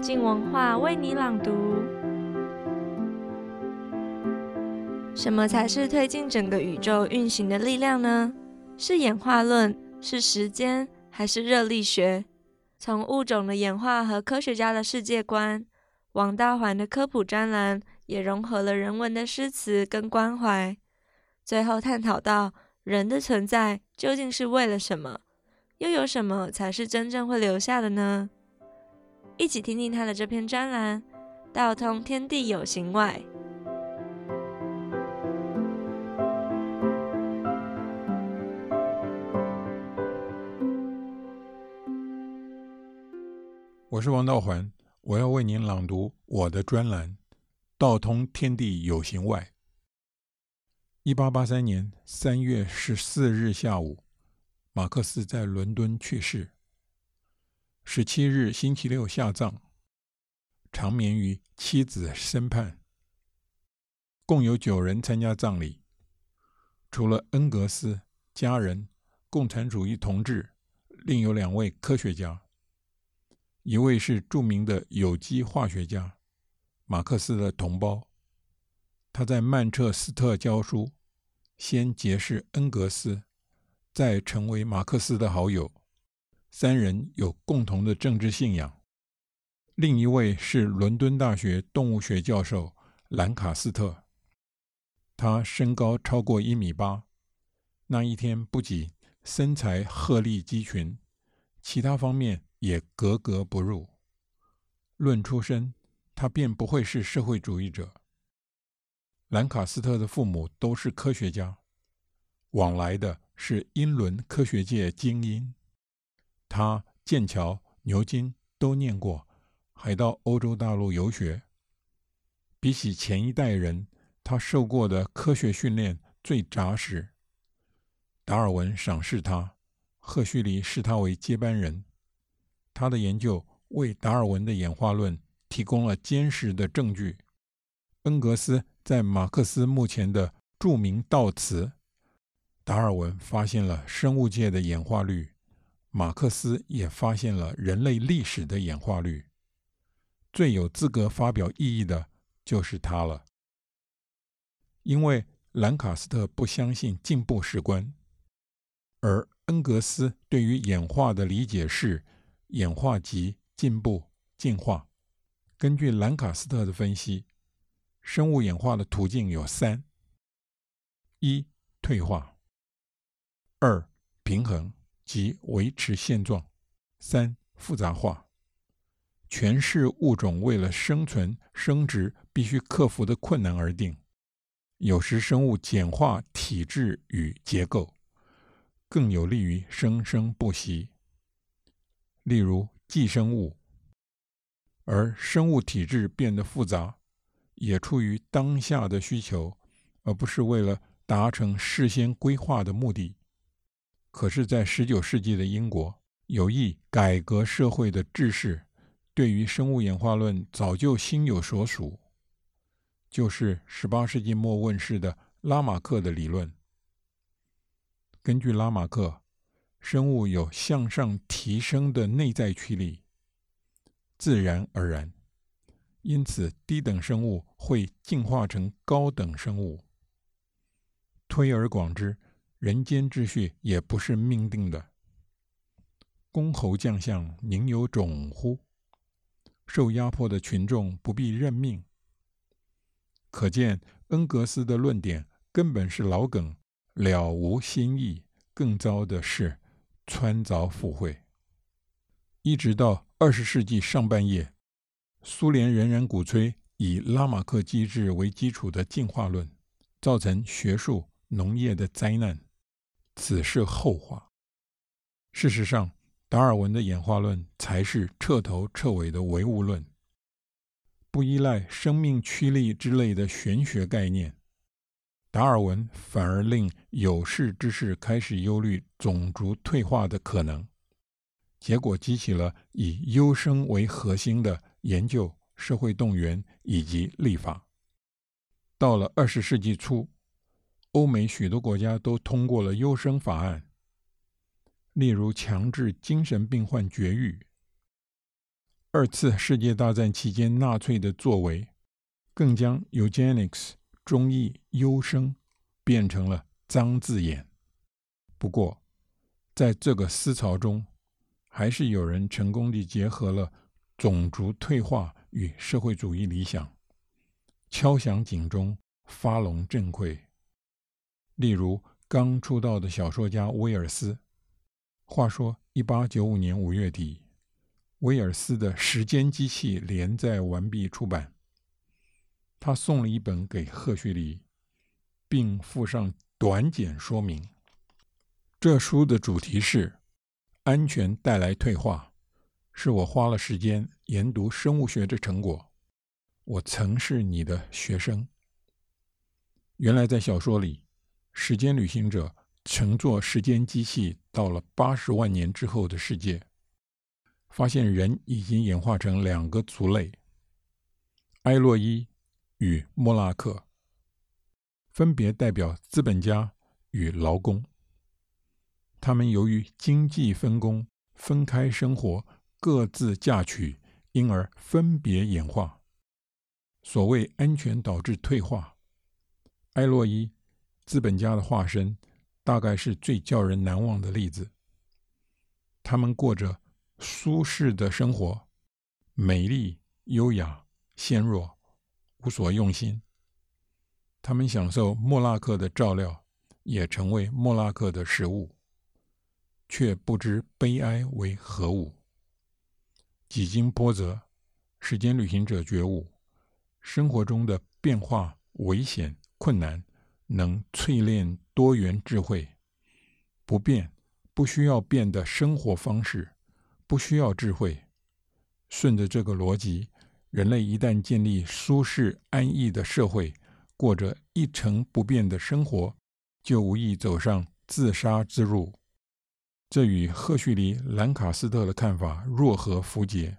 静文化为你朗读。什么才是推进整个宇宙运行的力量呢？是演化论，是时间，还是热力学？从物种的演化和科学家的世界观，王大环的科普专栏也融合了人文的诗词跟关怀，最后探讨到人的存在究竟是为了什么？又有什么才是真正会留下的呢？一起听听他的这篇专栏，道通天地有形外。我是王道环，我要为您朗读我的专栏《道通天地有形外》。一八八三年三月十四日下午，马克思在伦敦去世。十七日星期六下葬，长眠于妻子身畔。共有九人参加葬礼，除了恩格斯家人、共产主义同志，另有两位科学家。一位是著名的有机化学家，马克思的同胞，他在曼彻斯特教书，先结识恩格斯，再成为马克思的好友。三人有共同的政治信仰。另一位是伦敦大学动物学教授兰卡斯特，他身高超过一米八，那一天不仅身材鹤立鸡群，其他方面也格格不入。论出身，他便不会是社会主义者。兰卡斯特的父母都是科学家，往来的是英伦科学界精英。他剑桥、牛津都念过，还到欧洲大陆游学。比起前一代人，他受过的科学训练最扎实。达尔文赏识他，赫胥黎视他为接班人。他的研究为达尔文的演化论提供了坚实的证据。恩格斯在马克思墓前的著名悼词：“达尔文发现了生物界的演化律。”马克思也发现了人类历史的演化律，最有资格发表异议的就是他了。因为兰卡斯特不相信进步史观，而恩格斯对于演化的理解是演化即进步、进化。根据兰卡斯特的分析，生物演化的途径有三：一、退化；二、平衡。即维持现状。三、复杂化，全是物种为了生存、生殖必须克服的困难而定。有时生物简化体质与结构，更有利于生生不息。例如寄生物，而生物体质变得复杂，也出于当下的需求，而不是为了达成事先规划的目的。可是，在十九世纪的英国，有意改革社会的志士，对于生物演化论早就心有所属。就是十八世纪末问世的拉马克的理论。根据拉马克，生物有向上提升的内在驱力，自然而然，因此低等生物会进化成高等生物。推而广之。人间秩序也不是命定的。公侯将相宁有种乎？受压迫的群众不必认命。可见恩格斯的论点根本是老梗，了无新意。更糟的是，穿凿附会。一直到二十世纪上半叶，苏联仍然鼓吹以拉马克机制为基础的进化论，造成学术农业的灾难。此是后话。事实上，达尔文的演化论才是彻头彻尾的唯物论，不依赖生命驱力之类的玄学概念。达尔文反而令有识之士开始忧虑种族退化的可能，结果激起了以优生为核心的研究、社会动员以及立法。到了二十世纪初。欧美许多国家都通过了优生法案，例如强制精神病患绝育。二次世界大战期间纳粹的作为，更将 eugenics 中译优生变成了脏字眼。不过，在这个思潮中，还是有人成功地结合了种族退化与社会主义理想，敲响警钟，发聋振聩。例如，刚出道的小说家威尔斯。话说，一八九五年五月底。威尔斯的《时间机器》连载完毕出版，他送了一本给赫胥黎，并附上短简说明。这书的主题是“安全带来退化”，是我花了时间研读生物学的成果。我曾是你的学生。原来在小说里，时间旅行者乘坐时间机器到了八十万年之后的世界。发现人已经演化成两个族类：埃洛伊与莫拉克，分别代表资本家与劳工。他们由于经济分工、分开生活、各自嫁娶，因而分别演化。所谓安全导致退化，埃洛伊资本家的化身，大概是最叫人难忘的例子。他们过着。舒适的生活，美丽、优雅、纤弱，无所用心。他们享受莫拉克的照料，也成为莫拉克的食物，却不知悲哀为何物。几经波折，时间旅行者觉悟：生活中的变化、危险、困难，能淬炼多元智慧。不变、不需要变的生活方式。不需要智慧，顺着这个逻辑，人类一旦建立舒适安逸的社会，过着一成不变的生活，就无意走上自杀之路。这与赫胥黎、兰卡斯特的看法若合符节。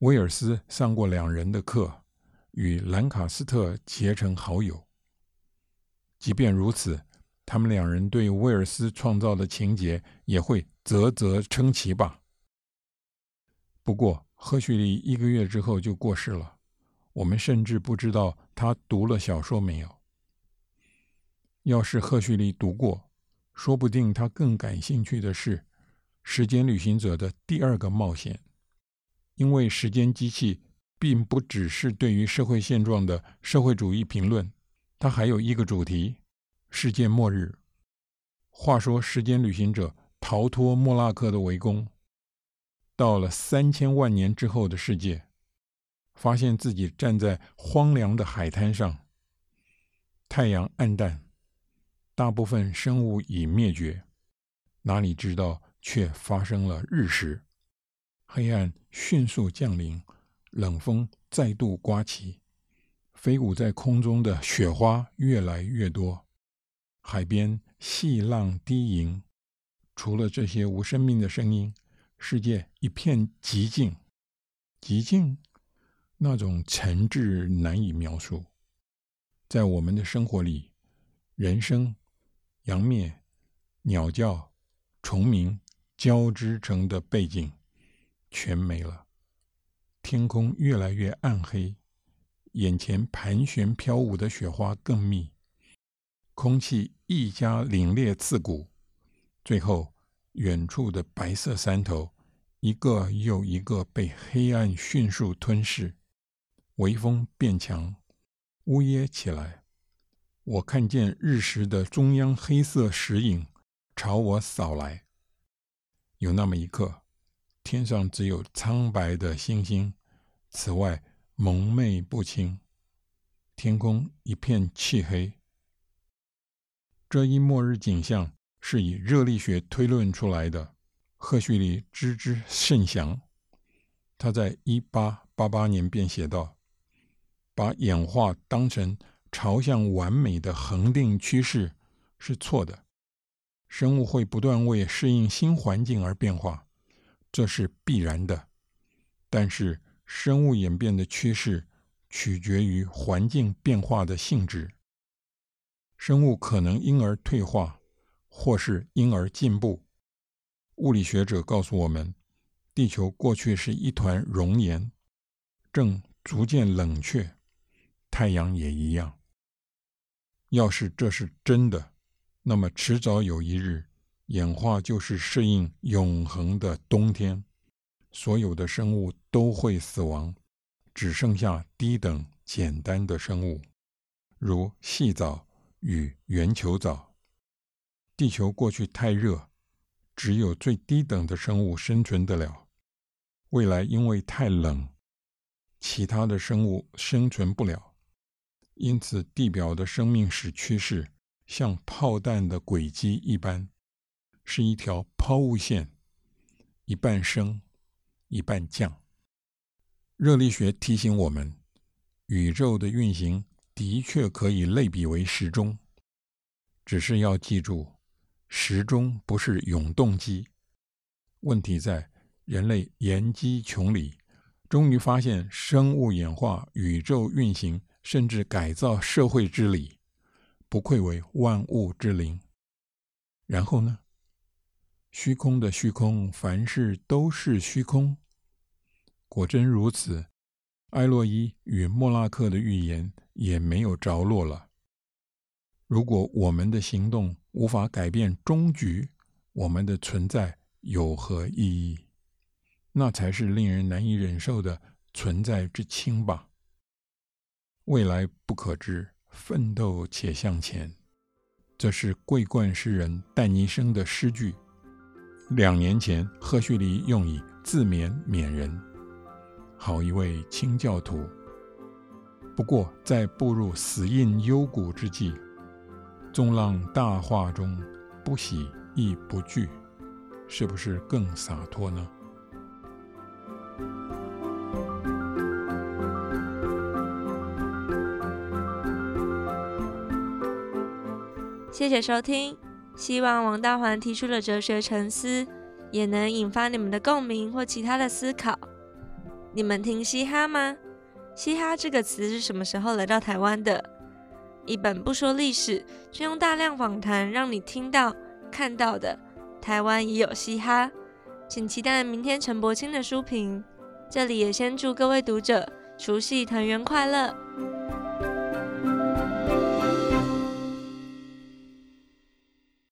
威尔斯上过两人的课，与兰卡斯特结成好友。即便如此，他们两人对威尔斯创造的情节也会。啧啧称奇吧。不过，赫胥黎一个月之后就过世了，我们甚至不知道他读了小说没有。要是赫胥黎读过，说不定他更感兴趣的是《时间旅行者》的第二个冒险，因为时间机器并不只是对于社会现状的社会主义评论，它还有一个主题：世界末日。话说，时间旅行者。逃脱莫拉克的围攻，到了三千万年之后的世界，发现自己站在荒凉的海滩上。太阳暗淡，大部分生物已灭绝，哪里知道却发生了日食，黑暗迅速降临，冷风再度刮起，飞舞在空中的雪花越来越多，海边细浪低吟。除了这些无生命的声音，世界一片寂静，寂静，那种沉滞难以描述。在我们的生活里，人声、羊灭、鸟叫、虫鸣交织成的背景全没了，天空越来越暗黑，眼前盘旋飘舞的雪花更密，空气愈加凛冽刺骨。最后，远处的白色山头，一个又一个被黑暗迅速吞噬。微风变强，呜咽起来。我看见日食的中央黑色石影朝我扫来。有那么一刻，天上只有苍白的星星，此外蒙昧不清，天空一片漆黑。这一末日景象。是以热力学推论出来的，赫胥黎知之甚详。他在一八八八年便写道：“把演化当成朝向完美的恒定趋势是错的。生物会不断为适应新环境而变化，这是必然的。但是生物演变的趋势取决于环境变化的性质，生物可能因而退化。”或是因而进步。物理学者告诉我们，地球过去是一团熔岩，正逐渐冷却，太阳也一样。要是这是真的，那么迟早有一日，演化就是适应永恒的冬天，所有的生物都会死亡，只剩下低等简单的生物，如细藻与圆球藻。地球过去太热，只有最低等的生物生存得了。未来因为太冷，其他的生物生存不了，因此地表的生命史趋势像炮弹的轨迹一般，是一条抛物线，一半升，一半降。热力学提醒我们，宇宙的运行的确可以类比为时钟，只是要记住，时钟不是永动机。问题在。人类研机穷理，终于发现生物演化、宇宙运行，甚至改造社会之理，不愧为万物之灵。然后呢？虚空的虚空，凡事都是虚空。果真如此，艾洛伊与莫拉克的预言也没有着落了。如果我们的行动无法改变终局，我们的存在有何意义？那才是令人难以忍受的存在之轻吧。未来不可知，奋斗且向前。这是桂冠诗人戴尼生的诗句。两年前，赫胥黎用以自勉勉人。好一位清教徒。不过，在步入死印幽谷之际，纵浪大化中，不喜亦不惧，是不是更洒脱呢？谢谢收听，希望王大环提出的哲学沉思也能引发你们的共鸣或其他的思考。你们听嘻哈吗？嘻哈这个词是什么时候来到台湾的？一本不说历史，却用大量访谈让你听到、看到的台湾也有嘻哈，请期待明天陈柏青的书评。这里也先祝各位读者除夕团圆快乐。